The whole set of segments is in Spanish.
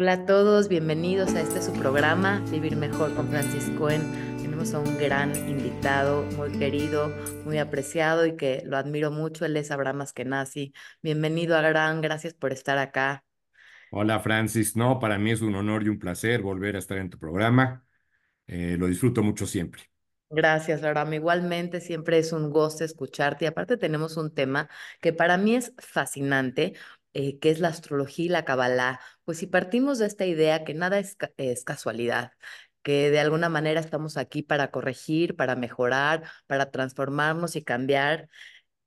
Hola a todos, bienvenidos a este su programa, Vivir Mejor con Francis Cohen. Tenemos a un gran invitado, muy querido, muy apreciado y que lo admiro mucho. Él es Abraham Askenazi. Bienvenido, Abraham, gracias por estar acá. Hola Francis, no, para mí es un honor y un placer volver a estar en tu programa. Eh, lo disfruto mucho siempre. Gracias, Abraham. Igualmente, siempre es un goce escucharte. Y aparte tenemos un tema que para mí es fascinante, eh, que es la astrología y la cabalá. Pues si partimos de esta idea que nada es, es casualidad, que de alguna manera estamos aquí para corregir, para mejorar, para transformarnos y cambiar,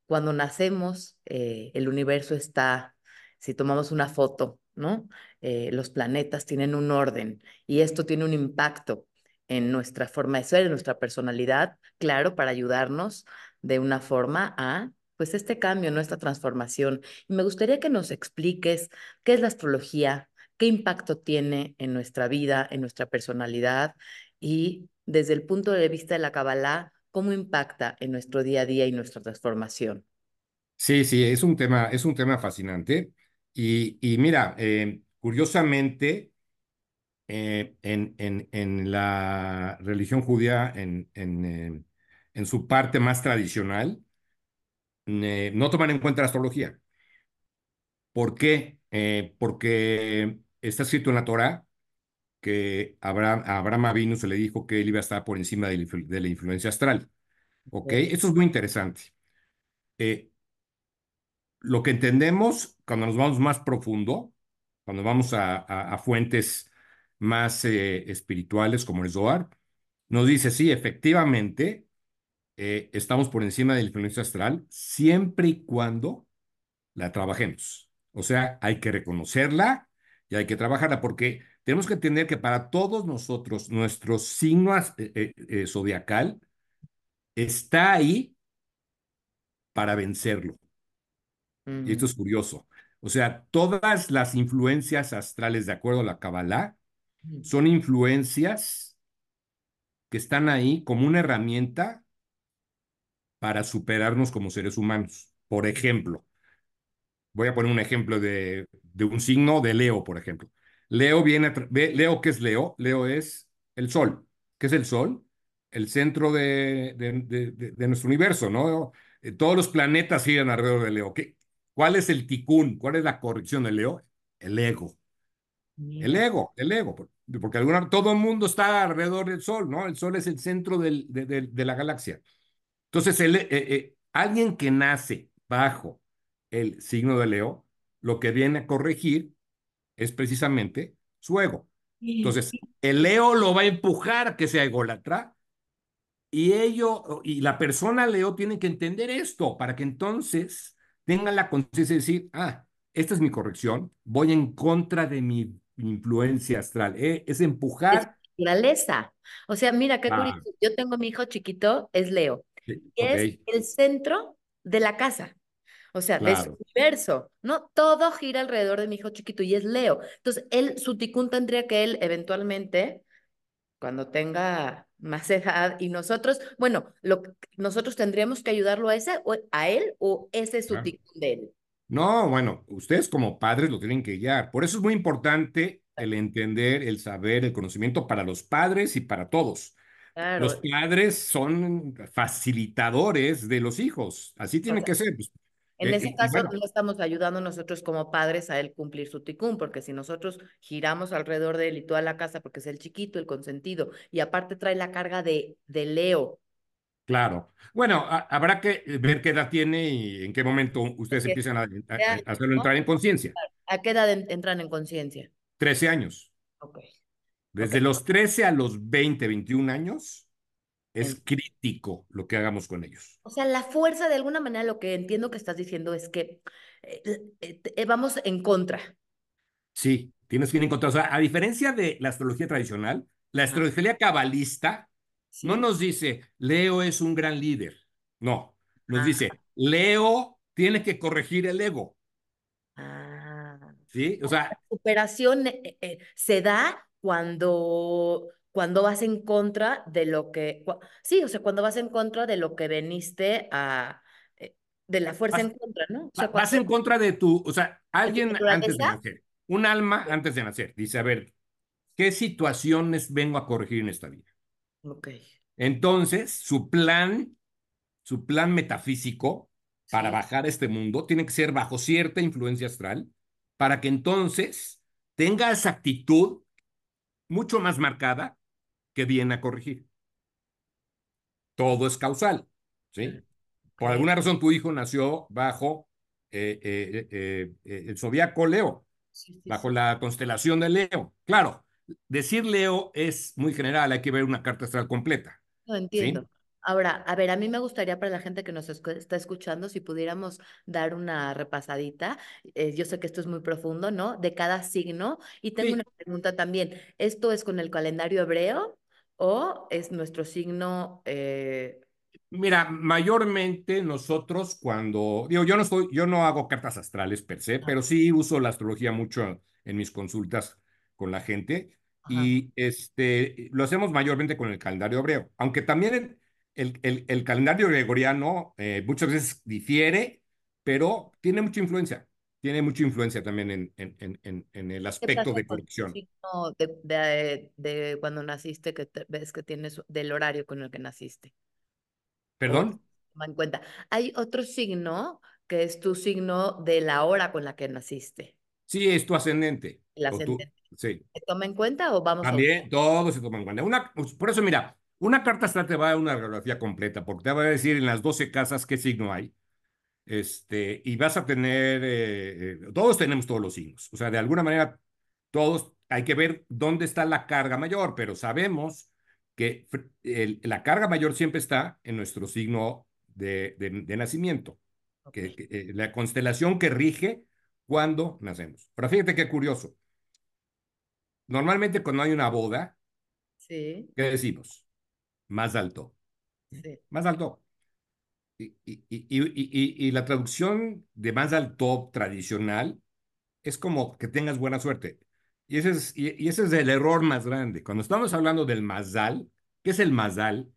cuando nacemos, eh, el universo está, si tomamos una foto, ¿no? Eh, los planetas tienen un orden y esto tiene un impacto en nuestra forma de ser, en nuestra personalidad, claro, para ayudarnos de una forma a, pues, este cambio, nuestra transformación. Y me gustaría que nos expliques qué es la astrología, qué impacto tiene en nuestra vida, en nuestra personalidad y desde el punto de vista de la Kabbalah, cómo impacta en nuestro día a día y nuestra transformación. Sí, sí, es un tema, es un tema fascinante. Y, y mira, eh, curiosamente, eh, en, en, en la religión judía, en, en, eh, en su parte más tradicional, eh, no toman en cuenta la astrología. ¿Por qué? Eh, porque está escrito en la Torá que Abraham, a Abraham Avinu se le dijo que él iba a estar por encima de la, influ- de la influencia astral. ¿Ok? Ok. Eso es muy interesante. Eh, lo que entendemos cuando nos vamos más profundo, cuando vamos a, a- a fuentes más eh, espirituales como el Zohar, nos dice, sí, efectivamente, eh, estamos por encima de la influencia astral siempre y cuando la trabajemos. O sea, hay que reconocerla y hay que trabajarla porque tenemos que entender que para todos nosotros, nuestro signo eh, eh, zodiacal está ahí para vencerlo. Y esto es curioso. O sea, todas las influencias astrales, de acuerdo a la Kabbalah, son influencias que están ahí como una herramienta para superarnos como seres humanos. Por ejemplo, voy a poner un ejemplo de, de un signo de Leo, por ejemplo. Leo viene, Leo, ¿qué es Leo? Leo es el Sol. ¿Qué es el Sol? El centro de, de, de- nuestro universo, ¿no? Eh, Todos los planetas giran alrededor de Leo. ¿Qué, cuál es el ticún? ¿Cuál es la corrección de Leo? El ego. El ego, el ego, por- porque alguna, todo el mundo está alrededor del Sol, ¿no? El Sol es el centro del- de, de- de la galaxia. Entonces, el, eh, eh, alguien que nace bajo el signo de Leo, lo que viene a corregir es precisamente su ego. Entonces, el Leo lo va a empujar a que sea ególatra y ello, y la persona Leo tiene que entender esto para que entonces tenga la conciencia de decir, ah, esta es mi corrección, voy en contra de mi influencia astral. Eh, Es es empujar. naturaleza. O sea, mira, qué curioso. Ah, Yo tengo mi hijo chiquito, es Leo, sí, es el centro de la casa, o sea, de su claro. universo, ¿no? Todo gira alrededor de mi hijo chiquito y es Leo. Entonces, él, su ticún tendría que él eventualmente, cuando tenga más edad, y nosotros, bueno, lo, nosotros tendríamos que ayudarlo a ese, o a él, o ese es su claro. ticún de él. No, bueno, ustedes como padres lo tienen que guiar. Por eso es muy importante el entender, el saber, el conocimiento para los padres y para todos. Los padres son facilitadores de los hijos. Así o tiene sea, que ser. pues. En Eh, ese eh, caso, bueno, no estamos ayudando nosotros como padres a él cumplir su ticún, porque si nosotros giramos alrededor de él y toda la casa, porque es el chiquito, el consentido, y aparte trae la carga de, de Leo, claro. Bueno, a- habrá que ver qué edad tiene y en qué momento ustedes porque empiezan a, a- hacerlo entrar en conciencia. ¿A qué edad en- entran en conciencia? 13 años. Ok, Desde los 13 a los 20, 21 años es crítico lo que hagamos con ellos. o sea, la fuerza, de alguna manera, lo que entiendo que estás diciendo es que eh, eh, eh, vamos en contra. Sí, tienes que ir en contra. O sea, a diferencia de la astrología tradicional, la astrología cabalista no nos dice Leo es un gran líder. No, nos Ah, dice Leo tiene que corregir el ego. ah. ¿Sí? O sea, superación eh, eh, se da cuando, cuando vas en contra de lo que, sí, o sea, cuando vas en contra de lo que veniste a, eh, de la fuerza vas, en contra, ¿no? O sea, va- vas cuando en contra de tu, o sea, alguien antes de nacer. un alma antes de nacer. Dice, a ver, ¿qué situaciones vengo a corregir en esta vida? Ok. Entonces, su plan, su plan metafísico para Sí, bajar a este mundo tiene que ser bajo cierta influencia astral para que entonces tenga esa actitud mucho más marcada que viene a corregir. Todo es causal. ¿sí? Por alguna razón tu hijo nació bajo eh, eh, eh, eh, el zodiaco Leo, Sí, sí, bajo sí. la constelación de Leo. Claro, decir Leo es muy general, hay que ver una carta astral completa, Lo entiendo. Ahora, a ver, a mí me gustaría para la gente que nos está escuchando, si pudiéramos dar una repasadita, eh, yo sé que esto es muy profundo, ¿no? De cada signo. Y tengo una Sí, pregunta también. ¿Esto es con el calendario hebreo o es nuestro signo? eh, Mira, mayormente nosotros cuando, digo, yo no estoy, yo no hago cartas astrales per se, ah, pero sí uso la astrología mucho en mis consultas con la gente Ajá. y este, lo hacemos mayormente con el calendario hebreo, aunque también el, el, el- el calendario gregoriano eh, muchas veces difiere, pero tiene mucha influencia, tiene mucha influencia también en, en, en, en el ¿Qué aspecto de conexión. de, de, de cuando naciste, que te- ves que tienes del horario con el que naciste? ¿Perdón? toma en cuenta. Hay otro signo que es tu signo de la hora con la que naciste, Sí, es tu ascendente, el ascendente. sí. ¿Se toma en cuenta o vamos a... También, todo se toma en cuenta. Una, pues, por eso, mira, una carta astral te va a dar una radiografía completa, porque te va a decir en las 12 casas qué signo hay. Este, y vas a tener, eh, eh, todos tenemos todos los signos. O sea, de alguna manera, todos hay que ver dónde está la carga mayor, pero sabemos que el- la carga mayor siempre está en nuestro signo de, de- de nacimiento, que, eh, la constelación que rige cuando nacemos. Pero fíjate qué curioso. Normalmente cuando hay una boda, sí, ¿qué decimos? Más alto, sí. más alto. Y, y, y, y, la traducción de más alto tradicional es como que tengas buena suerte. Y ese es, y, ese es el error más grande. Cuando estamos hablando del mazal, ¿qué es el mazal?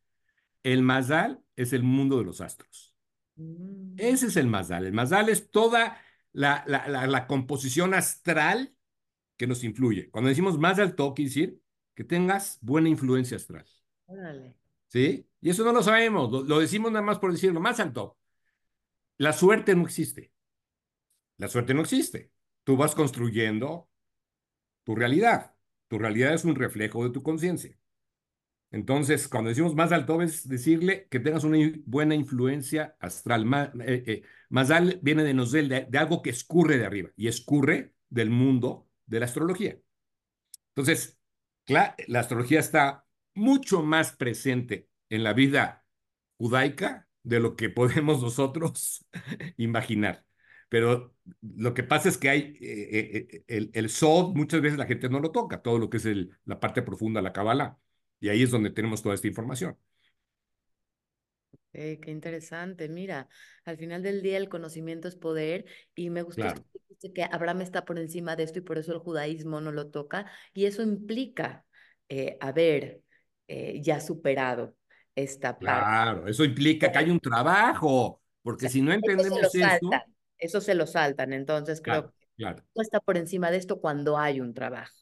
El mazal es el mundo de los astros. Mm, Ese es el mazal. El mazal es toda la, la, la, la composición astral que nos influye. Cuando decimos más alto, quiere decir que tengas buena influencia astral. ¿Sí? Y eso no lo sabemos, lo, decimos nada más por decirlo, más alto. La suerte no existe. La suerte no existe. Tú vas construyendo tu realidad. Tu realidad es un reflejo de tu conciencia. Entonces, cuando decimos más alto, es decirle que tengas una buena influencia astral. Más, eh, eh, Mazal viene de nosel, de, de algo que escurre de arriba y escurre del mundo de la astrología. Entonces, cla- la astrología está mucho más presente en la vida judaica de lo que podemos nosotros imaginar. Pero lo que pasa es que hay eh, eh, el, el Sod, muchas veces la gente no lo toca, todo lo que es el- la parte profunda, la Kabbalah. Y ahí es donde tenemos toda esta información. Eh, qué interesante. Mira, al final del día el conocimiento es poder y me gustó Claro, que Abraham está por encima de esto y por eso el judaísmo no lo toca y eso implica eh, haber eh, ya superado esta parte. claro. Eso implica que hay un trabajo, O porque sea, si no eso se lo entendemos saltan, eso se lo saltan. Entonces creo claro, claro, no está por encima de esto cuando hay un trabajo.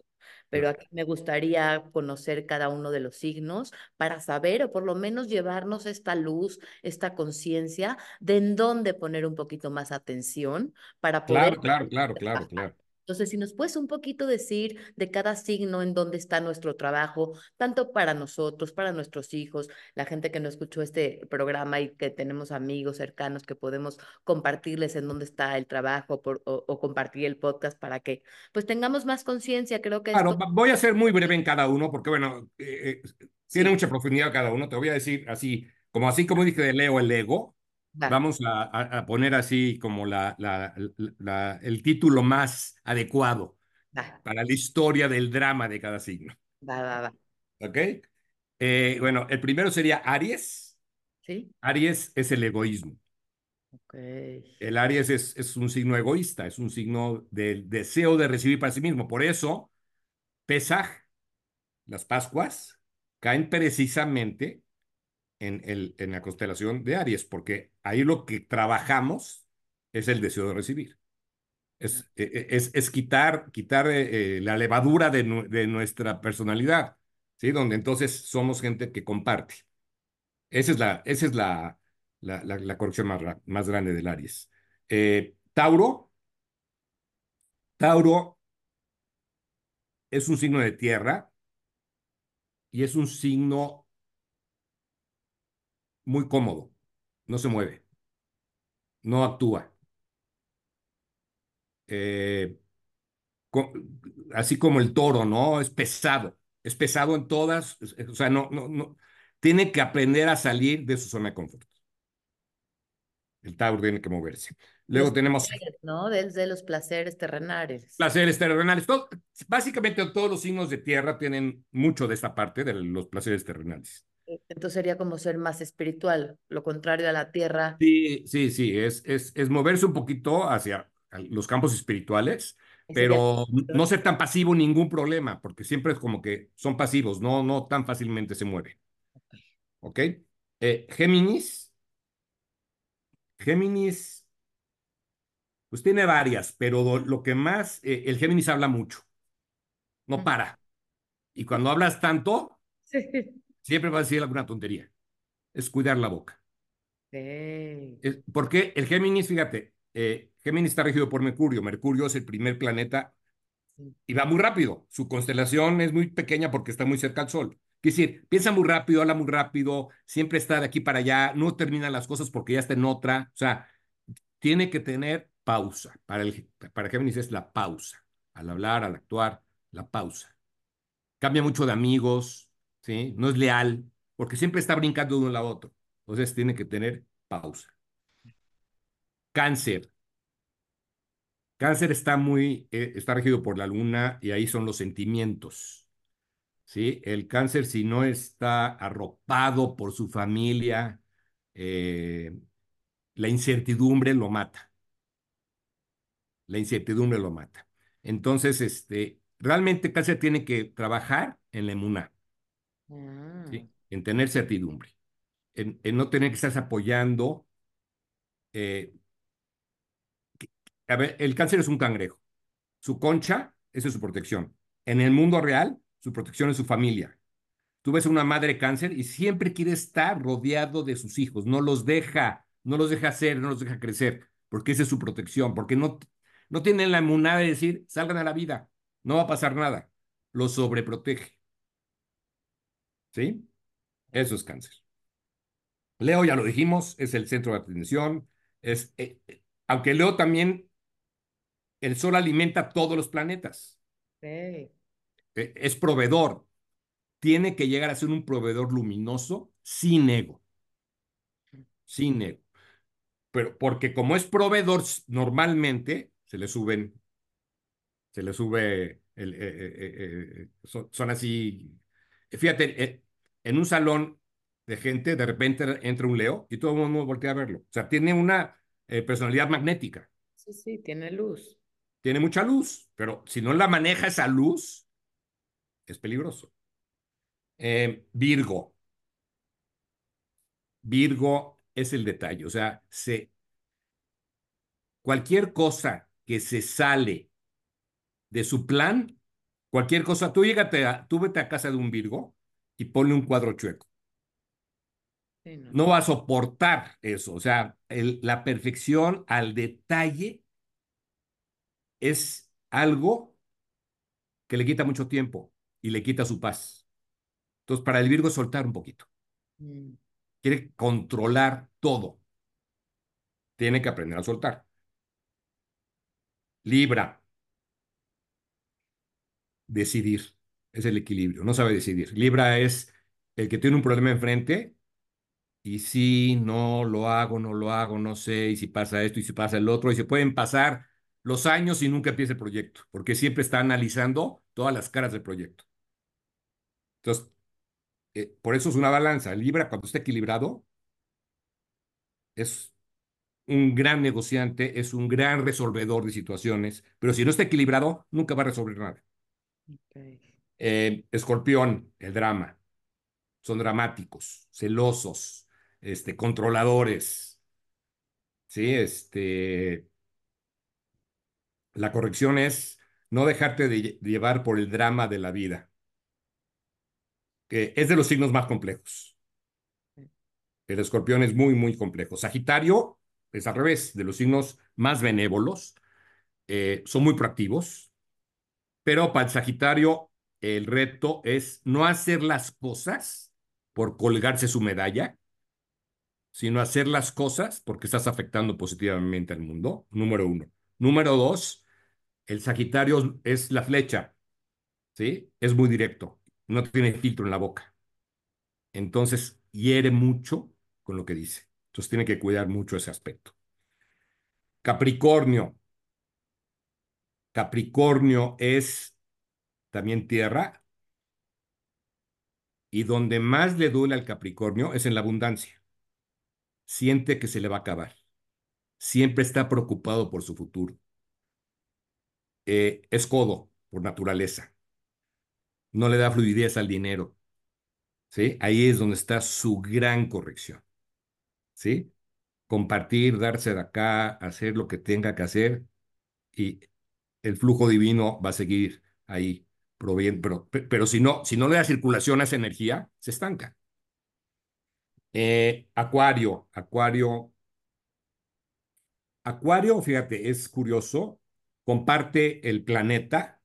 Pero claro. aquí me gustaría conocer cada uno de los signos para saber o por lo menos llevarnos esta luz, esta conciencia de en dónde poner un poquito más atención para poder Claro, claro, claro, claro, claro. Entonces, si nos puedes un poquito decir de cada signo en dónde está nuestro trabajo, tanto para nosotros, para nuestros hijos, la gente que no escuchó este programa y que tenemos amigos cercanos que podemos compartirles en dónde está el trabajo por, o, o compartir el podcast para que pues tengamos más conciencia. Creo que Claro, esto, voy a ser muy breve en cada uno porque, bueno, eh, eh, tiene sí, mucha profundidad cada uno. Te voy a decir así, como así como dije de Leo el ego, va, vamos a, poner así como la, la- la- el título más adecuado para la historia del drama de cada signo. va, va, va, ¿Ok? Eh, bueno, el primero sería Aries. ¿sí? Aries es el egoísmo. Ok, El Aries es, es un signo egoísta, es un signo del deseo de recibir para sí mismo. Por eso, Pesaj, las Pascuas, caen precisamente en, el, en la constelación de Aries, porque ahí lo que trabajamos es el deseo de recibir. Es, e- e- es, es quitar, quitar eh, eh, la levadura de, de nuestra personalidad, ¿sí? Donde entonces somos gente que comparte. Esa es la, esa es la, la, la, la corrección más grande del Aries. Eh, Tauro, Tauro es un signo de tierra y es un signo muy cómodo. No se mueve, no actúa. Eh, así como el toro, ¿no? Es pesado, es pesado en todas, o sea, no, no, no, tiene que aprender a salir de su zona de confort. El Tauro tiene que moverse. Los Luego tenemos placeres, ¿no? Desde los placeres terrenales. placeres terrenales. Todo- básicamente todos los signos de tierra tienen mucho de esta parte de los placeres terrenales. Entonces sería como ser más espiritual, lo contrario a la tierra. Sí, sí, sí, es, es, es moverse un poquito hacia los campos espirituales, pero no ser tan pasivo ningún problema, porque siempre es como que son pasivos, no, no tan fácilmente se mueven. ¿Ok? Eh, Géminis, Géminis, pues tiene varias, pero lo que más, eh, el Géminis habla mucho, no para. Y cuando hablas tanto, Sí. Siempre va a decir alguna tontería. Es cuidar la boca. Es- porque el Géminis, fíjate, eh, Géminis está regido por Mercurio. Mercurio es el primer planeta y va muy rápido. Su constelación es muy pequeña porque está muy cerca al Sol. Quiere decir, piensa muy rápido, habla muy rápido, siempre está de aquí para allá, no termina las cosas porque ya está en otra. O sea, tiene que tener pausa. Para, el, para Géminis es la pausa. Al hablar, al actuar, la pausa. Cambia mucho de amigos, ¿sí? No es leal porque siempre está brincando de un lado a otro. Entonces tiene que tener pausa. Cáncer. Cáncer está muy, eh, está regido por la luna y ahí son los sentimientos, ¿sí? El cáncer, si no está arropado por su familia, eh, la incertidumbre lo mata. La incertidumbre lo mata. Entonces, este, realmente cáncer tiene que trabajar en la emuná, Ah. En tener certidumbre, en, en no tener que estarse apoyando. eh, a ver, el cáncer es un cangrejo. Su concha, esa es su protección. En el mundo real, su protección es su familia. Tú ves a una madre cáncer y siempre quiere estar rodeado de sus hijos, no los deja, no los deja hacer, no los deja crecer, porque esa es su protección, porque no, no tienen la inmunidad de decir, salgan a la vida, no va a pasar nada, los sobreprotege. ¿Sí? Eso es cáncer. Leo, ya lo dijimos, es el centro de atención, es, eh, eh, aunque Leo también, el sol alimenta todos los planetas, ok. eh, es proveedor, tiene que llegar a ser un proveedor luminoso sin ego, sin ego. Pero porque como es proveedor, normalmente se le suben, se le sube, el, eh, son, son así. Fíjate, eh, en un salón de gente, de repente entra un Leo y todo el mundo voltea a verlo. O sea, tiene una eh, personalidad magnética, Sí, sí, tiene luz. tiene mucha luz, pero si no la maneja esa luz, es peligroso. Eh, Virgo. Virgo es el detalle, o sea, se, cualquier cosa que se sale de su plan, cualquier cosa, tú llégate a, tú vete a casa de un Virgo y ponle un cuadro chueco. Sí, no. No va a soportar eso, o sea, el- la perfección al detalle es algo que le quita mucho tiempo y le quita su paz. Entonces, para el Virgo es soltar un poquito, Mm, quiere controlar todo, tiene que aprender a soltar. Libra, decidir, es el equilibrio, no sabe decidir. Libra es el que tiene un problema enfrente y si no lo hago, no lo hago, no sé, y si pasa esto y si pasa el otro, y se pueden pasar los años y nunca empieza el proyecto, porque siempre está analizando todas las caras del proyecto. Entonces, eh, por eso es una balanza. Libra, cuando está equilibrado, es un gran negociante, es un gran resolvedor de situaciones, pero si no está equilibrado, nunca va a resolver nada. Eh, Escorpión, el drama. Son dramáticos, celosos, este, controladores. Sí, este, La corrección es no dejarte de llevar por el drama de la vida, que es de los signos más complejos. El escorpión es muy, muy complejo. Sagitario es al revés, de los signos más benévolos. Eh, son muy proactivos, pero para el Sagitario el reto es no hacer las cosas por colgarse su medalla, sino hacer las cosas porque estás afectando positivamente al mundo, número uno. Número dos, el Sagitario es la flecha, ¿sí? Es muy directo, no tiene filtro en la boca. Entonces, hiere mucho con lo que dice. Entonces, tiene que cuidar mucho ese aspecto. Capricornio. Capricornio es también tierra. Y donde más le duele al Capricornio es en la abundancia. Siente que se le va a acabar. Siempre está preocupado por su futuro. Eh, es codo por naturaleza. No le da fluidez al dinero. ¿Sí? Ahí es donde está su gran corrección. ¿Sí? Compartir, darse de acá, hacer lo que tenga que hacer y el flujo divino va a seguir ahí pero, pero si, no, si no le da circulación a esa energía, se estanca. Eh, acuario, Acuario. Acuario, fíjate, es curioso, comparte el planeta,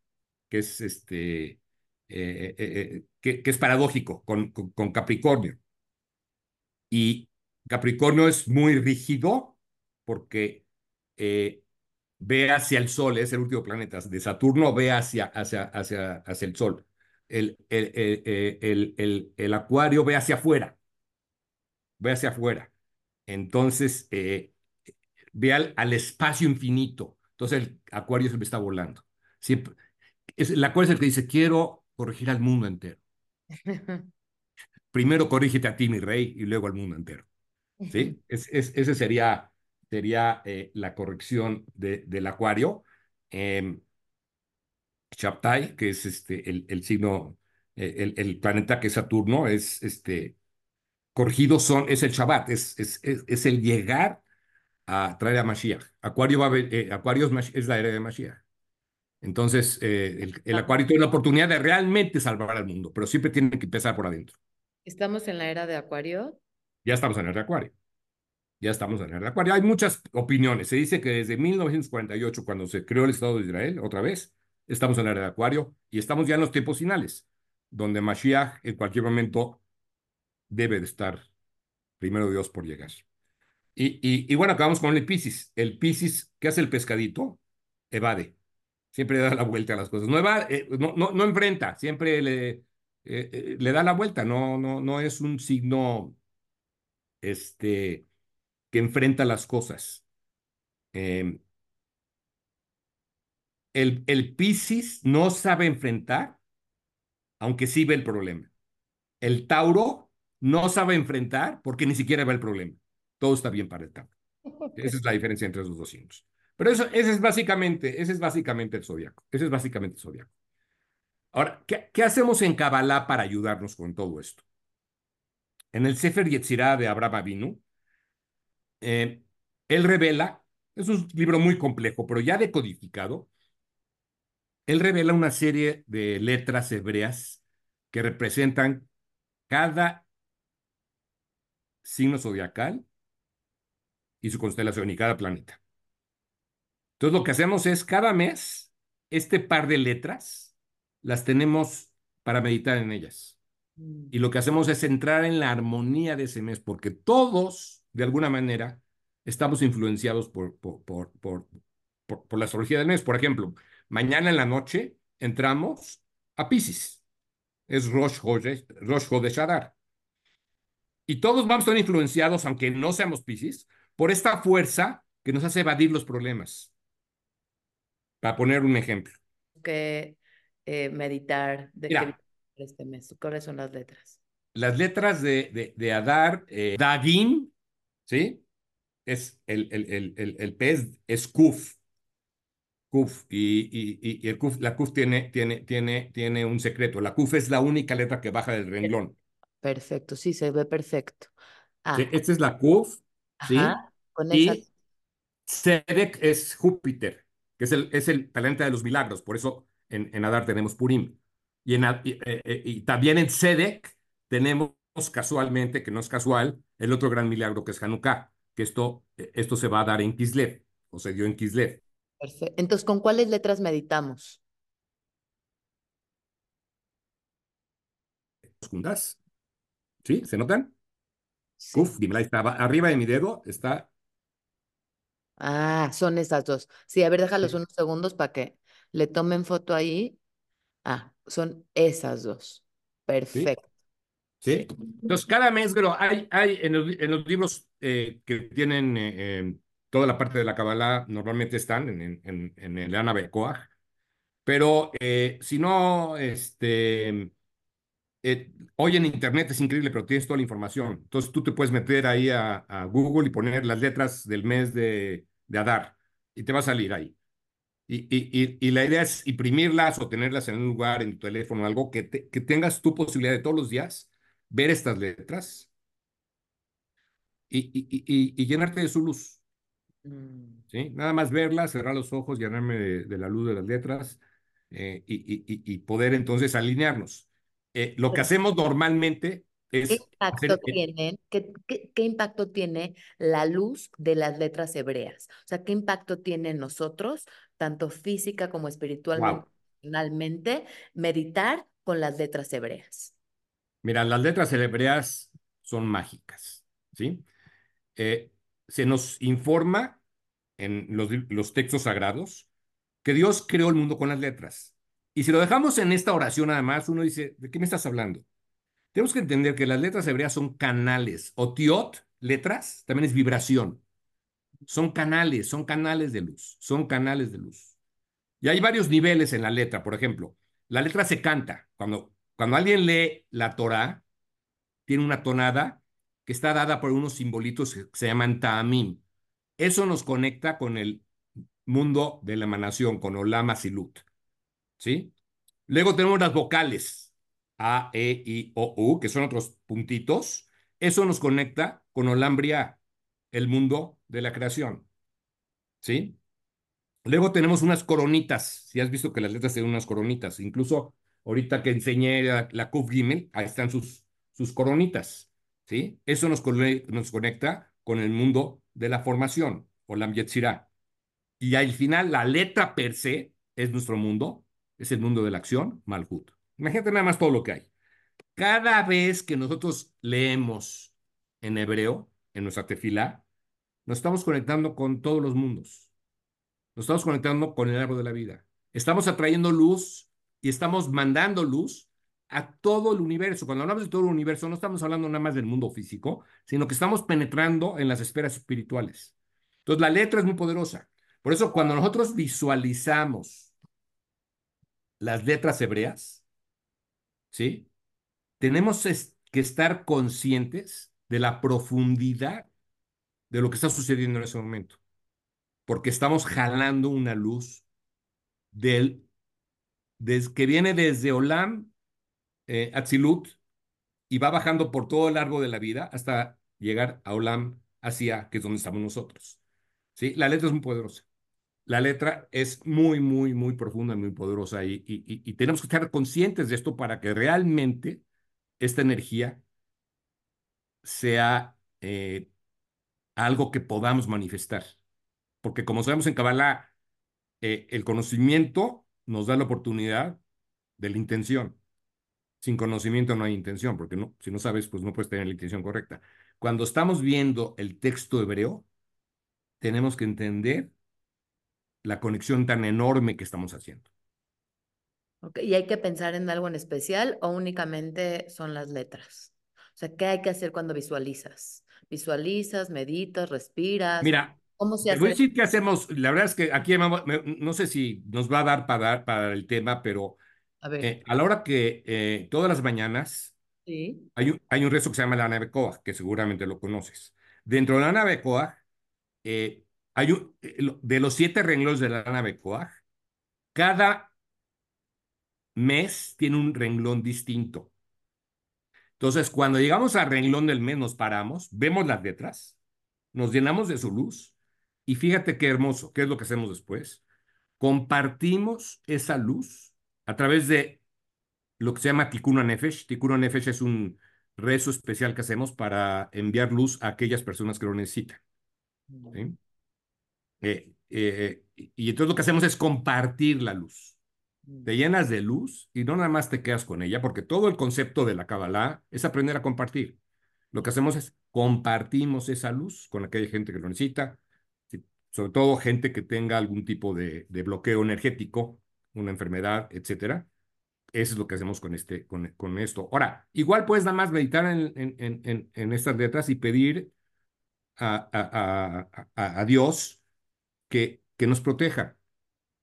que es este, eh, eh, que, que, es paradójico con, con, Capricornio. Y Capricornio es muy rígido porque ve hacia el Sol, es el último planeta de Saturno, ve hacia, hacia, hacia, hacia el Sol. El, el, el, el, el acuario ve hacia afuera, ve hacia afuera. Entonces, eh, ve al, al, espacio infinito. Entonces, el acuario siempre está volando. Siempre, es, el acuario es el que dice, quiero corregir al mundo entero. Primero corrígete a ti, mi rey, y luego al mundo entero. ¿Sí? Es, es, ese sería sería eh, la corrección de, del acuario. Eh, Chaptai, que es este, el, el signo, eh, el, el, planeta que es Saturno, es este, corregido son, es el Shabbat, es, es, es, es el llegar a traer a Mashiach. Acuario, va a, eh, Acuario es la era de Mashiach. Entonces, eh, el, el, Acuario tiene la oportunidad de realmente salvar al mundo, pero siempre tiene que empezar por adentro. ¿Estamos en la era de Acuario? Ya estamos en la era de Acuario. Ya estamos en el acuario. Hay muchas opiniones. Se dice que desde 1948, cuando se creó el Estado de Israel, otra vez, estamos en el era acuario y estamos ya en los tiempos finales, donde Mashiach en cualquier momento debe de estar, primero Dios, por llegar. Y, y, y bueno, acabamos con el Piscis. El Piscis, ¿qué hace el pescadito? Evade. Siempre da la vuelta a las cosas. No, evade, eh, no, no, no, enfrenta, siempre le, eh, eh, le da la vuelta. No, no, no es un signo este, que enfrenta las cosas. Eh, el, el Piscis no sabe enfrentar, aunque sí ve el problema. El Tauro no sabe enfrentar porque ni siquiera ve el problema. Todo está bien para el Tauro. Esa es la diferencia entre esos dos signos. Pero eso, ese es básicamente, ese es básicamente el zodiaco. Ese es básicamente el zodiaco. Ahora, ¿qué, ¿qué, hacemos en Kabbalah para ayudarnos con todo esto? En el Sefer Yetzirah de Abraham Avinu, eh, él revela, es un libro muy complejo, pero ya decodificado, él revela una serie de letras hebreas que representan cada signo zodiacal y su constelación y cada planeta. Entonces lo que hacemos es cada mes, este par de letras las tenemos para meditar en ellas. Mm. Y lo que hacemos es entrar en la armonía de ese mes, porque todos de alguna manera, estamos influenciados por, por, por, por, por la astrología del mes. Por ejemplo, mañana en la noche entramos a Pisces. Es Rosh Hodesh Adar. Y todos vamos a estar influenciados, aunque no seamos Pisces, por esta fuerza que nos hace evadir los problemas. Para poner un ejemplo. Que eh, meditar de Mira, este mes. ¿Cuáles son las letras? Las letras de, de, de Adar, eh, Dagim, ¿sí? Es el, el, el, el, el pez es Kuf. Kuf. Y, y, y, el la Kuf tiene, tiene, tiene, tiene un secreto. La Kuf es la única letra que baja del renglón. Perfecto, sí, se ve perfecto. Ah. Sí, esta es la Kuf, ¿sí? Ajá, con y Sedek es Júpiter. que es el, es el planeta de los milagros. Por eso en, en Adar tenemos Purim. Y, en, y, eh, eh, y también en Sedek tenemos casualmente, que no es casual, el otro gran milagro que es Hanukkah, que esto, esto se va a dar en Kislev, o se dio en Kislev. Perfecto. Entonces, ¿con cuáles letras meditamos? juntas. ¿Sí? ¿Se notan? Sí. Uf, ahí está. Arriba de mi dedo está. Ah, son esas dos. Sí, a ver, déjalos unos segundos para que le tomen foto ahí. Ah, son esas dos. Perfecto. ¿Sí? ¿Sí? Entonces, cada mes, pero hay, hay en, los, en los libros eh, que tienen eh, eh, toda la parte de la Kabbalah, normalmente están en, en, en el Koach, pero eh, si no, este, eh, hoy en Internet es increíble, pero tienes toda la información. Entonces tú te puedes meter ahí a, a Google y poner las letras del mes de, de, Adar y te va a salir ahí. Y, y, y, la idea es imprimirlas o tenerlas en un lugar, en tu teléfono, algo que, te, que tengas tu posibilidad de todos los días ver estas letras y, llenarte de su luz. Mm. ¿Sí? Nada más verlas, cerrar los ojos, llenarme de, de la luz de las letras eh, y, poder entonces alinearnos. Eh, lo que hacemos normalmente es... ¿Qué impacto, tienen, ¿qué, qué, qué impacto tiene la luz de las letras hebreas? O sea, ¿qué impacto tiene en nosotros, tanto física como espiritualmente, wow. meditar con las letras hebreas? Mira, las letras hebreas son mágicas, ¿sí? Eh, se nos informa en los, textos sagrados que Dios creó el mundo con las letras. Y si lo dejamos en esta oración, además, uno dice, ¿de qué me estás hablando? Tenemos que entender que las letras hebreas son canales. O letras, también es vibración. Son canales, son canales de luz, son canales de luz. Y hay varios niveles en la letra. Por ejemplo, la letra se canta. Cuando, cuando alguien lee la Torah, tiene una tonada que está dada por unos simbolitos que se llaman ta'amim. Eso nos conecta con el mundo de la emanación, con Olama Silut. ¿sí? Luego tenemos las vocales, A, E, I, O, U, que son otros puntitos. Eso nos conecta con Olambria, el mundo de la creación, ¿sí? Luego tenemos unas coronitas, si has visto que las letras tienen unas coronitas, incluso ahorita que enseñé la, la Kuf Gimel, ahí están sus, sus coronitas, ¿sí? Eso nos, nos conecta con el mundo de la formación, Olam Yetzirah. Y al final, la letra per se es nuestro mundo, es el mundo de la acción, Malhut. Imagínate nada más todo lo que hay. Cada vez que nosotros leemos en hebreo, en nuestra tefilá, nos estamos conectando con todos los mundos. Nos estamos conectando con el árbol de la vida. Estamos atrayendo luz y estamos mandando luz a todo el universo. Cuando hablamos de todo el universo, no estamos hablando nada más del mundo físico, sino que estamos penetrando en las esferas espirituales. Entonces, la letra es muy poderosa. Por eso, cuando nosotros visualizamos las letras hebreas, ¿sí? Tenemos que estar conscientes de la profundidad de lo que está sucediendo en ese momento, porque estamos jalando una luz del, que viene desde Olam, eh, Atzilut, y va bajando por todo el largo de la vida hasta llegar a Olam, Asia, que es donde estamos nosotros. ¿Sí? La letra es muy poderosa la letra es muy, muy, muy profunda, muy poderosa y, y, y, tenemos que estar conscientes de esto para que realmente esta energía sea eh, algo que podamos manifestar. Porque como sabemos en Kabbalah, eh, el conocimiento nos da la oportunidad de la intención. Sin conocimiento no hay intención, porque no, si no sabes, pues no puedes tener la intención correcta. Cuando estamos viendo el texto hebreo, tenemos que entender la conexión tan enorme que estamos haciendo. Okay. ¿Y hay que pensar en algo en especial o únicamente son las letras? O sea, ¿qué hay que hacer cuando visualizas? ¿Visualizas, meditas, respiras? Mira, ¿cómo se hace? voy a decir qué hacemos. La verdad es que aquí no sé si nos va a dar para, para el tema, pero a, ver. Eh, a la hora que eh, todas las mañanas ¿Sí? hay, un, hay un rezo que se llama la nave Coa, que seguramente lo conoces. Dentro de la nave Coa, eh, hay eh, de los siete renglones de la nave Coag, cada mes tiene un renglón distinto. Entonces, cuando llegamos al renglón del mes, nos paramos, vemos las letras, nos llenamos de su luz y fíjate qué hermoso, ¿qué es lo que hacemos después? compartimos esa luz a través de lo que se llama Tikkun Nefesh. Tikkun Nefesh es un rezo especial que hacemos para enviar luz a aquellas personas que lo necesitan. ¿sí? Eh, eh, y entonces lo que hacemos es compartir la luz. Te llenas de luz y no nada más te quedas con ella, porque todo el concepto de la Kabbalah es aprender a compartir. Lo que hacemos es compartimos esa luz con aquella gente que lo necesita, sobre todo gente que tenga algún tipo de, de bloqueo energético, una enfermedad, etcétera. Eso es lo que hacemos con, este, con, con esto. Ahora, igual puedes nada más meditar en, en, en, en estas letras y pedir a, a, a, a Dios que, que nos proteja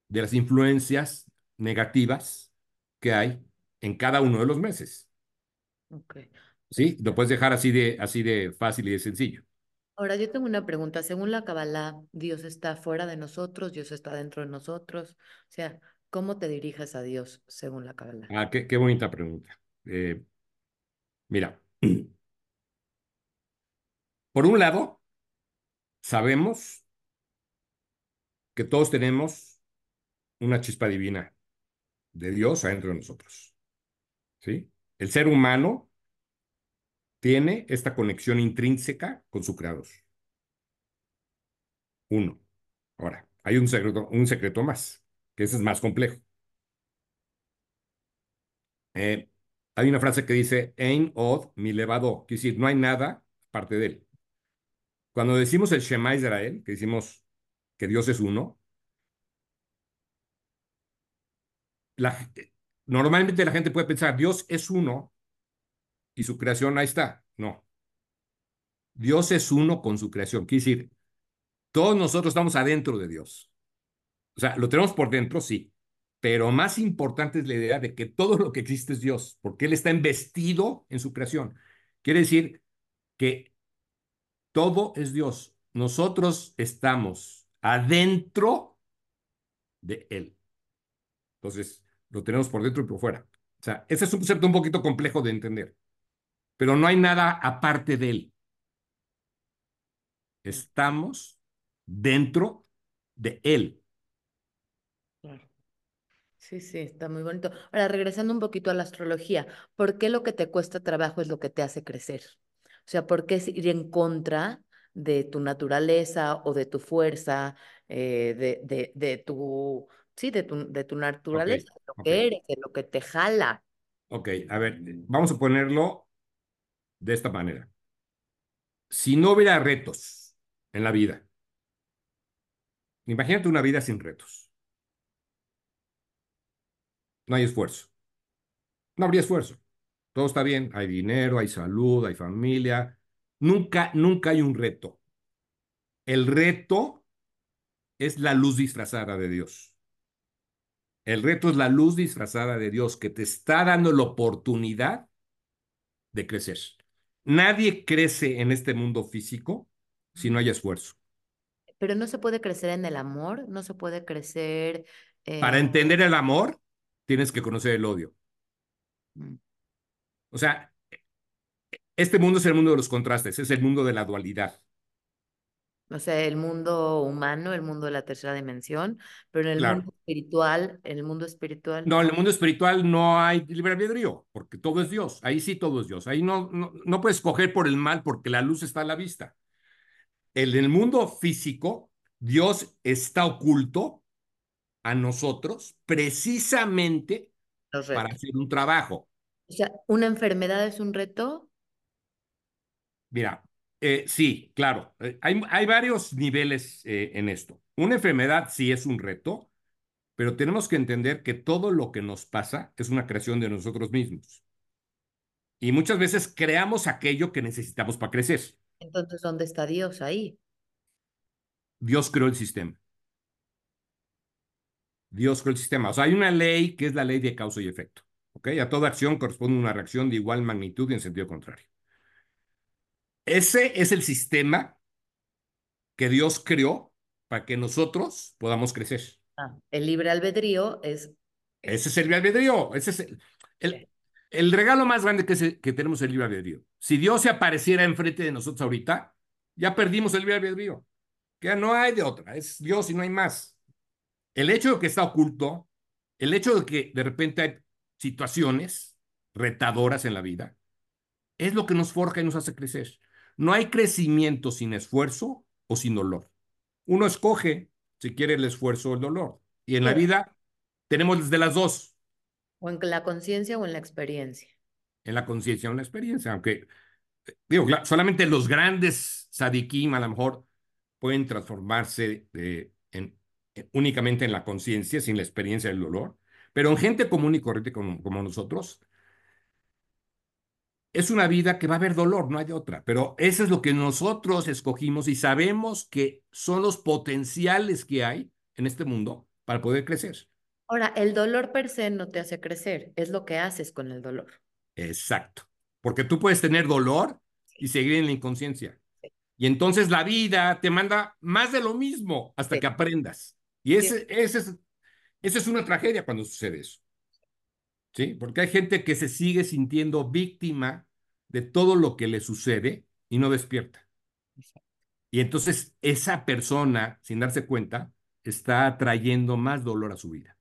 de las influencias negativas que hay en cada uno de los meses. Okay. ¿Sí? Lo puedes dejar así de, así de fácil y de sencillo. Ahora, yo tengo una pregunta. Según la Kabbalah, ¿Dios está fuera de nosotros? ¿Dios está dentro de nosotros? O sea, ¿cómo te diriges a Dios según la Kabbalah? Ah, qué, qué bonita pregunta. Eh, mira, por un lado, sabemos que todos tenemos una chispa divina de Dios adentro de nosotros. ¿Sí? El ser humano tiene esta conexión intrínseca con su creador. Uno. Ahora, hay un secreto, un secreto más, que ese es más complejo. Eh, hay una frase que dice, Ein od mi levado, quiere decir, no hay nada aparte de él. Cuando decimos el Shema Israel, que decimos que Dios es uno, la, normalmente la gente puede pensar, Dios es uno y su creación ahí está. No. Dios es uno con su creación. Quiere decir, todos nosotros estamos adentro de Dios. O sea, lo tenemos por dentro, sí. Pero más importante es la idea de que todo lo que existe es Dios, porque Él está investido en su creación. Quiere decir que todo es Dios. Nosotros estamos adentro de Él. Entonces, lo tenemos por dentro y por fuera. O sea, ese es un concepto un poquito complejo de entender, pero no hay nada aparte de él. Estamos dentro de él. Claro. Sí, sí, está muy bonito. Ahora, regresando un poquito a la astrología, ¿por qué lo que te cuesta trabajo es lo que te hace crecer? O sea, ¿por qué ir en contra de tu naturaleza o de tu fuerza, eh, de, de, de tu sí, de tu, de tu naturaleza, okay, de lo okay. que eres, de lo que te jala. Ok, a ver, vamos a ponerlo de esta manera. Si no hubiera retos en la vida, imagínate una vida sin retos. No hay esfuerzo. No habría esfuerzo. Todo está bien, hay dinero, hay salud, hay familia. Nunca, nunca hay un reto. El reto es la luz disfrazada de Dios. El reto es la luz disfrazada de Dios que te está dando la oportunidad de crecer. Nadie crece en este mundo físico si no hay esfuerzo. Pero no se puede crecer en el amor, no se puede crecer. Eh... Para entender el amor, tienes que conocer el odio. Mm. O sea, este mundo es el mundo de los contrastes, es el mundo de la dualidad. O sea, el mundo humano, el mundo de la tercera dimensión, pero en el claro. mundo espiritual, en el mundo espiritual. No, en el mundo espiritual no hay libre albedrío, porque todo es Dios. Ahí sí todo es Dios. Ahí no, no, no puedes coger por el mal porque la luz está a la vista. En el mundo físico, Dios está oculto a nosotros precisamente para hacer un trabajo. O sea, ¿una enfermedad es un reto? Mira, eh, sí, claro. Eh, hay, hay, varios niveles eh, en esto. Una enfermedad sí es un reto, pero tenemos que entender que todo lo que nos pasa es una creación de nosotros mismos. Y muchas veces creamos aquello que necesitamos para crecer. Entonces, ¿dónde está Dios ahí? Dios creó el sistema. Dios creó el sistema. O sea, hay una ley que es la ley de causa y efecto. ¿Ok? A toda acción corresponde una reacción de igual magnitud y en sentido contrario. Ese es el sistema que Dios creó para que nosotros podamos crecer. Ah, el libre albedrío es... Ese es el libre albedrío. Ese es el, el, el regalo más grande que, se, que tenemos el libre albedrío. Si Dios se apareciera enfrente de nosotros ahorita, ya perdimos el libre albedrío. Que no hay de otra. Es Dios y no hay más. el hecho de que está oculto, el hecho de que de repente hay situaciones retadoras en la vida, es lo que nos forja y nos hace crecer. No hay crecimiento sin esfuerzo o sin dolor. Uno escoge si quiere el esfuerzo o el dolor. Y en la vida tenemos desde las dos. O en la conciencia o en la experiencia. En la conciencia o en la experiencia, aunque digo, solamente los grandes sadikim a lo mejor pueden transformarse de, en, únicamente en la conciencia, sin la experiencia del dolor, pero en gente común y corriente como, como nosotros, es una vida que va a haber dolor, no hay otra, pero eso es lo que nosotros escogimos y sabemos que son los potenciales que hay en este mundo para poder crecer. Ahora, el dolor per se no te hace crecer, es lo que haces con el dolor. Exacto, porque tú puedes tener dolor y seguir en la inconsciencia. Y entonces la vida te manda más de lo mismo hasta que aprendas. Y ese, ese es, esa es una tragedia cuando sucede eso. ¿Sí? Porque hay gente que se sigue sintiendo víctima de todo lo que le sucede y no despierta. Y entonces esa persona, sin darse cuenta, está trayendo más dolor a su vida.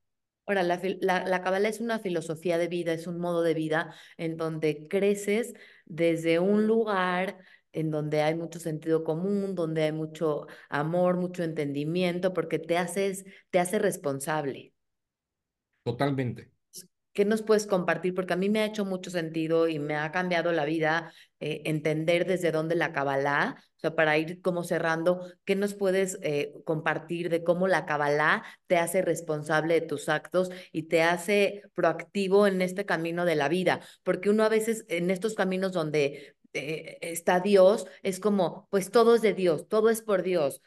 Ahora, la, la, la Kabbalah es una filosofía de vida, es un modo de vida en donde creces desde un lugar en donde hay mucho sentido común, donde hay mucho amor, mucho entendimiento, porque te haces, te hace responsable. Totalmente. ¿Qué nos puedes compartir? Porque a mí me ha hecho mucho sentido y me ha cambiado la vida eh, entender desde dónde la Kabbalah, o sea, para ir como cerrando, ¿qué nos puedes eh, compartir de cómo la Kabbalah te hace responsable de tus actos y te hace proactivo en este camino de la vida? Porque uno a veces en estos caminos donde eh, está Dios, es como, pues todo es de Dios, todo es por Dios,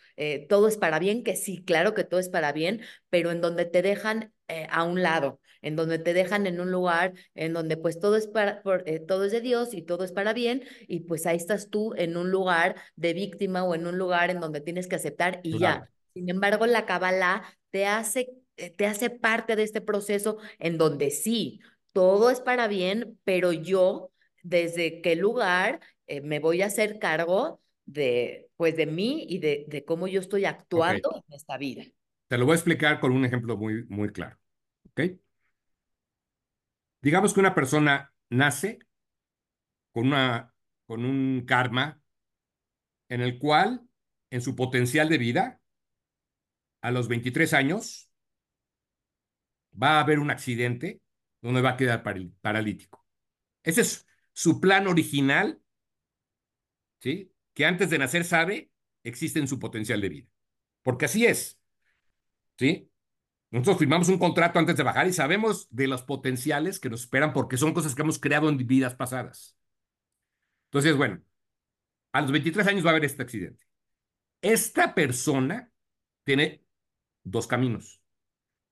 todo es para bien, que sí, claro que todo es para bien, pero en donde te dejan a un lado en donde te dejan en un lugar en donde pues todo es para eh, todo es de Dios y todo es para bien y pues ahí estás tú en un lugar de víctima o en un lugar en donde tienes que aceptar y ya. Sin embargo, la Kabbalah te hace eh, te hace parte de este proceso en donde sí, todo es para bien, pero yo desde qué lugar eh, me voy a hacer cargo de pues de mí y de, de cómo yo estoy actuando en esta vida. Te lo voy a explicar con un ejemplo muy, muy claro. ¿Ok? Digamos que una persona nace con, una, con un karma en el cual, en su potencial de vida, a los 23 años, va a haber un accidente donde va a quedar paralítico. Ese es su plan original, ¿sí? Que antes de nacer sabe existe en su potencial de vida. Porque así es, ¿sí? Nosotros firmamos un contrato antes de bajar y sabemos de los potenciales que nos esperan porque son cosas que hemos creado en vidas pasadas. Entonces, bueno, a los 23 años va a haber este accidente. Esta persona tiene dos caminos.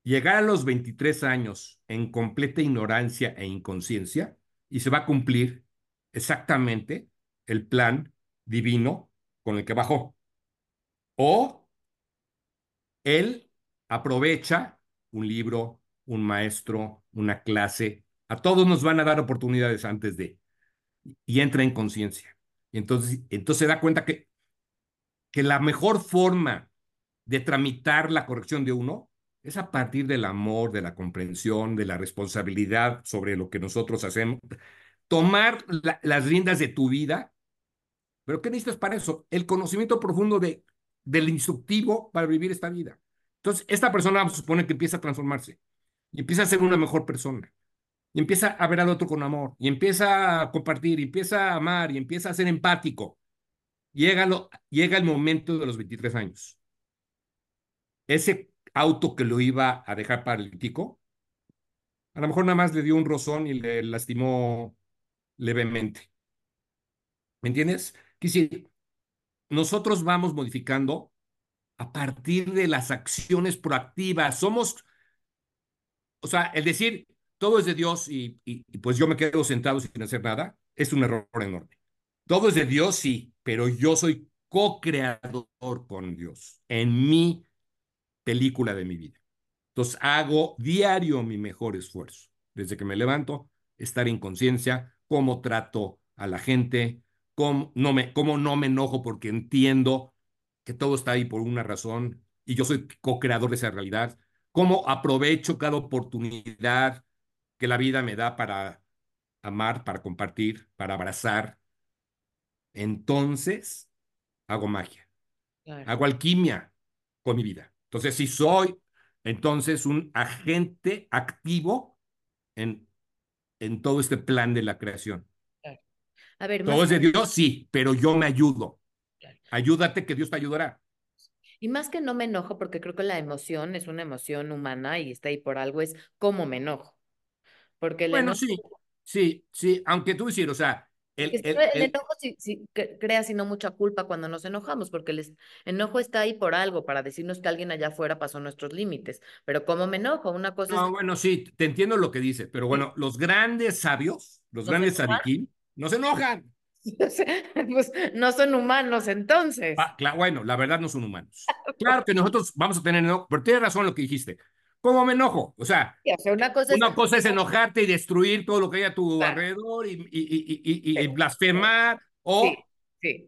Llegar a los 23 años en completa ignorancia e inconsciencia y se va a cumplir exactamente el plan divino con el que bajó. O él aprovecha un libro, un maestro, una clase. A todos nos van a dar oportunidades antes de. Y entra en conciencia. Entonces, entonces se da cuenta que, que la mejor forma de tramitar la corrección de uno es a partir del amor, de la comprensión, de la responsabilidad sobre lo que nosotros hacemos. Tomar las riendas de tu vida. Pero ¿qué necesitas para eso? El conocimiento profundo de, del instructivo para vivir esta vida. Entonces, esta persona se supone que empieza a transformarse y empieza a ser una mejor persona. Y empieza a ver al otro con amor, y empieza a compartir, y empieza a amar, y empieza a ser empático. Llega, lo, llega el momento de los 23 años. Ese auto que lo iba a dejar paralítico, a lo mejor nada más le dio un rozón y le lastimó levemente. ¿Me entiendes? Quisiera, nosotros vamos modificando a partir de las acciones proactivas. Somos, o sea, el decir todo es de Dios y, pues yo me quedo sentado sin hacer nada, es un error enorme. Todo es de Dios, sí, pero yo soy co-creador con Dios en mi película de mi vida. Entonces hago diario mi mejor esfuerzo. Desde que me levanto, estar en conciencia, cómo trato a la gente, cómo no, me, cómo no me enojo porque entiendo que todo está ahí por una razón y yo soy co-creador de esa realidad, cómo aprovecho cada oportunidad que la vida me da para amar, para compartir, para abrazar, entonces hago magia, Claro, hago alquimia con mi vida. Entonces, si soy entonces un agente activo en, en todo este plan de la creación. claro. A ver, Todo más, es de Dios, sí, pero yo me ayudo. Ayúdate que Dios te ayudará. Y más que no me enojo, porque creo que la emoción es una emoción humana y está ahí por algo, es cómo me enojo. Porque Bueno, enojo, sí, sí, sí, aunque tú decir, o sea, el, si el, el el, enojo sí, sí cre- crea sino mucha culpa cuando nos enojamos, porque el enojo está ahí por algo, para decirnos que alguien allá afuera pasó nuestros límites. Pero ¿cómo me enojo? Una cosa es no, bueno, sí, te entiendo lo que dice, pero bueno, los grandes sabios, los grandes sadiquín, no se enojan. pues no son humanos entonces. Ah, claro, bueno, la verdad no son humanos. Claro que nosotros vamos a tener enojo, pero tienes razón lo que dijiste. ¿Cómo me enojo? O sea, O sea, una cosa es una cosa es enojarte y destruir todo lo que hay a tu alrededor y, y, y, y, y blasfemar, Sí, o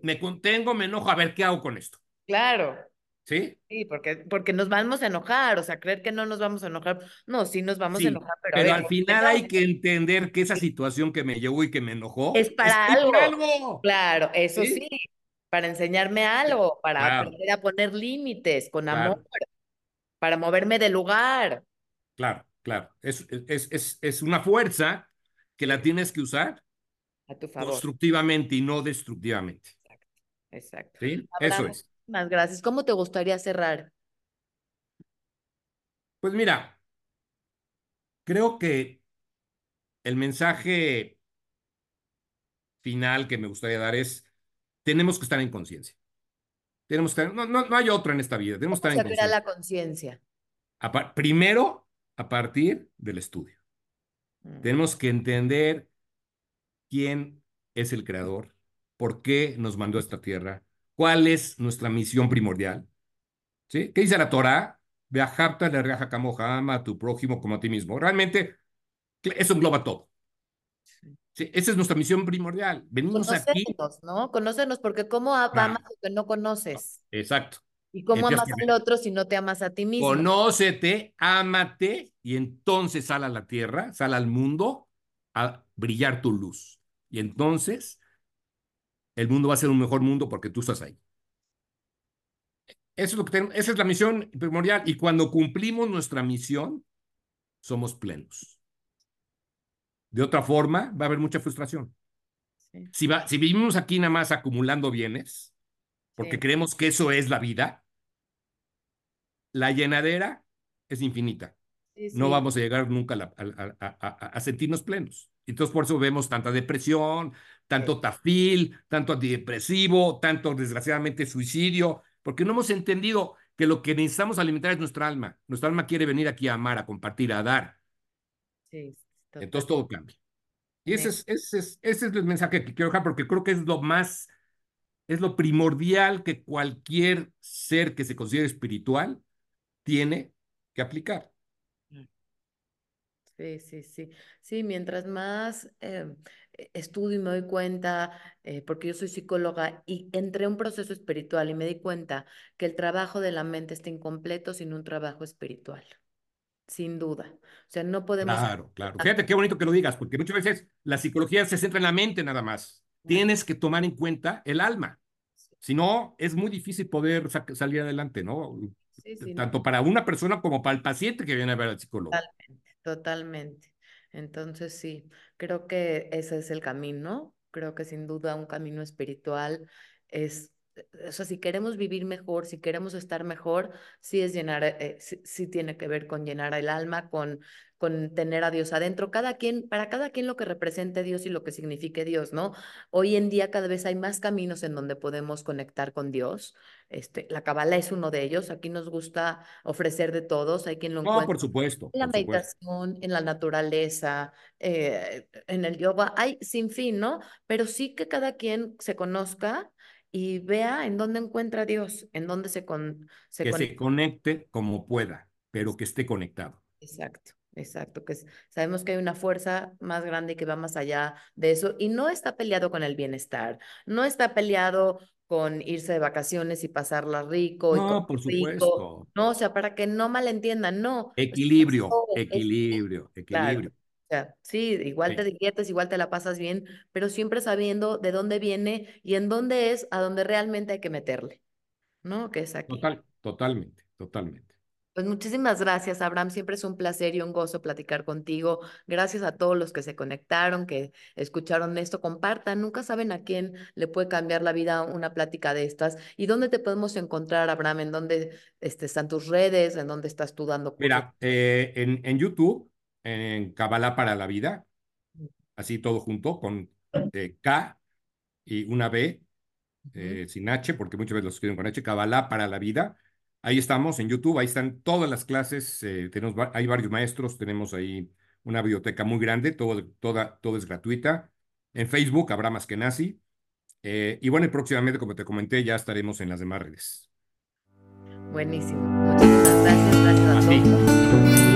me contengo, me enojo, a ver qué hago con esto. claro. ¿Sí? Sí, porque, porque nos vamos a enojar, o sea, creer que no nos vamos a enojar. No, sí nos vamos a enojar, pero pero ver, al ¿por qué final hay que entender que esa situación que me llevó y que me Es enojó para ahí por algo. algo. Claro, eso ¿Sí? sí, para enseñarme algo, para Claro, aprender a poner límites con amor, para moverme de lugar claro, claro. Es, es, es, es una fuerza que la tienes que usar a tu favor. constructivamente y no destructivamente. Exacto, exacto. ¿Sí? Eso es. Muchísimas gracias. ¿Cómo te gustaría cerrar? Pues mira, creo que el mensaje final que me gustaría dar es, tenemos que estar en conciencia. Tenemos que estar, no, no, no hay otra en esta vida, tenemos que ¿Cómo estar en conciencia. la conciencia? Primero, a partir del estudio. Mm, Tenemos que entender quién es el creador, por qué nos mandó a esta tierra, cuál es nuestra misión primordial. ¿Sí? ¿Qué dice la Torah? Beajarta le ama a tu prójimo como a ti mismo. Realmente, eso engloba todo. Esa es nuestra misión primordial. Venimos aquí. Conocernos, ¿no? Conocernos, porque ¿cómo a- amas Ah, lo que no conoces? exacto. ¿Y cómo Empiezas amas al otro si no te amas a ti mismo? conócete, ámate y entonces sal a la tierra, sal al mundo a brillar tu luz. Y entonces el mundo va a ser un mejor mundo porque tú estás ahí. Eso es lo que tenemos, esa es la misión primordial. Y cuando cumplimos nuestra misión, somos plenos. De otra forma, va a haber mucha frustración. Sí, Si, va, si vivimos aquí nada más acumulando bienes, porque sí, creemos que eso es la vida, la llenadera es infinita. sí, No vamos a llegar nunca a, a- a- sentirnos plenos. Entonces, por eso vemos tanta depresión, tanto tafil, tanto antidepresivo, tanto, desgraciadamente, suicidio, porque no hemos entendido que lo que necesitamos alimentar es nuestra alma. Nuestra alma quiere venir aquí a amar, a compartir, a dar. sí, Entonces, todo cambia. Y ese es, ese es, ese es el mensaje que quiero dejar, porque creo que es lo más, es lo primordial que cualquier ser que se considere espiritual tiene que aplicar. Sí, sí, sí. Sí, mientras más eh, e- estudio y me doy cuenta, eh, porque yo soy psicóloga y entré a un proceso espiritual y me di cuenta que el trabajo de la mente está incompleto sin un trabajo espiritual, sin duda. O sea, no podemos... Claro, claro. Fíjate qué bonito que lo digas, porque muchas veces la psicología se centra en la mente nada más. Tienes que tomar en cuenta el alma. Si no, es muy difícil poder sa- salir adelante, ¿no? Sí, sí, no, Tanto para una persona como para el paciente que viene a ver al psicólogo. totalmente, totalmente. Entonces, sí, creo que ese es el camino. Creo que sin duda un camino espiritual es, o sea, si queremos vivir mejor, si queremos estar mejor, sí es llenar, eh, sí, sí tiene que ver con llenar el alma, con, con tener a Dios adentro. Cada quien, para cada quien lo que represente Dios y lo que signifique Dios, ¿no? Hoy en día cada vez hay más caminos en donde podemos conectar con Dios. Este, la Kabbalah es uno de ellos. Aquí nos gusta ofrecer de todos. Hay quien lo No, encuentra por supuesto, en la supuesto. meditación, en la naturaleza, eh, en el yoga, hay sin fin, ¿no? Pero sí que cada quien se conozca y vea en dónde encuentra a Dios, en dónde se, con, se Que conecta. se conecte como pueda, pero que esté conectado. Exacto, Exacto, que es- sabemos que hay una fuerza más grande que va más allá de eso y no está peleado con el bienestar, no está peleado con irse de vacaciones y pasarla rico y No, por rico, supuesto. no, o sea, para que no malentiendan, no, Equilibrio, equilibrio, claro. O sea, sí, igual te diviertes, igual te la pasas bien, pero siempre sabiendo de dónde viene y en dónde es a donde realmente hay que meterle, ¿no? Que es aquí. total, totalmente, totalmente. Pues muchísimas gracias, Abraham. Siempre es un placer y un gozo platicar contigo. Gracias a todos los que se conectaron, que escucharon esto. Compartan. Nunca saben a quién le puede cambiar la vida una plática de estas. ¿Y dónde te podemos encontrar, Abraham? ¿En dónde este, están tus redes? ¿En dónde estás tú dando cursos? Mira, eh, en, en YouTube, en Kabbalah para la vida, así todo junto, con eh, K y una B, eh, sin H, porque muchas veces los escriben con H, Kabbalah para la vida. Ahí estamos en YouTube, ahí están todas las clases, eh, tenemos, hay varios maestros, tenemos ahí una biblioteca muy grande, todo, toda, todo es gratuita. En Facebook, Abraham Askenazi. Eh, y bueno, y próximamente, como te comenté, ya estaremos en las demás redes. Buenísimo. Muchísimas gracias. Gracias a todos.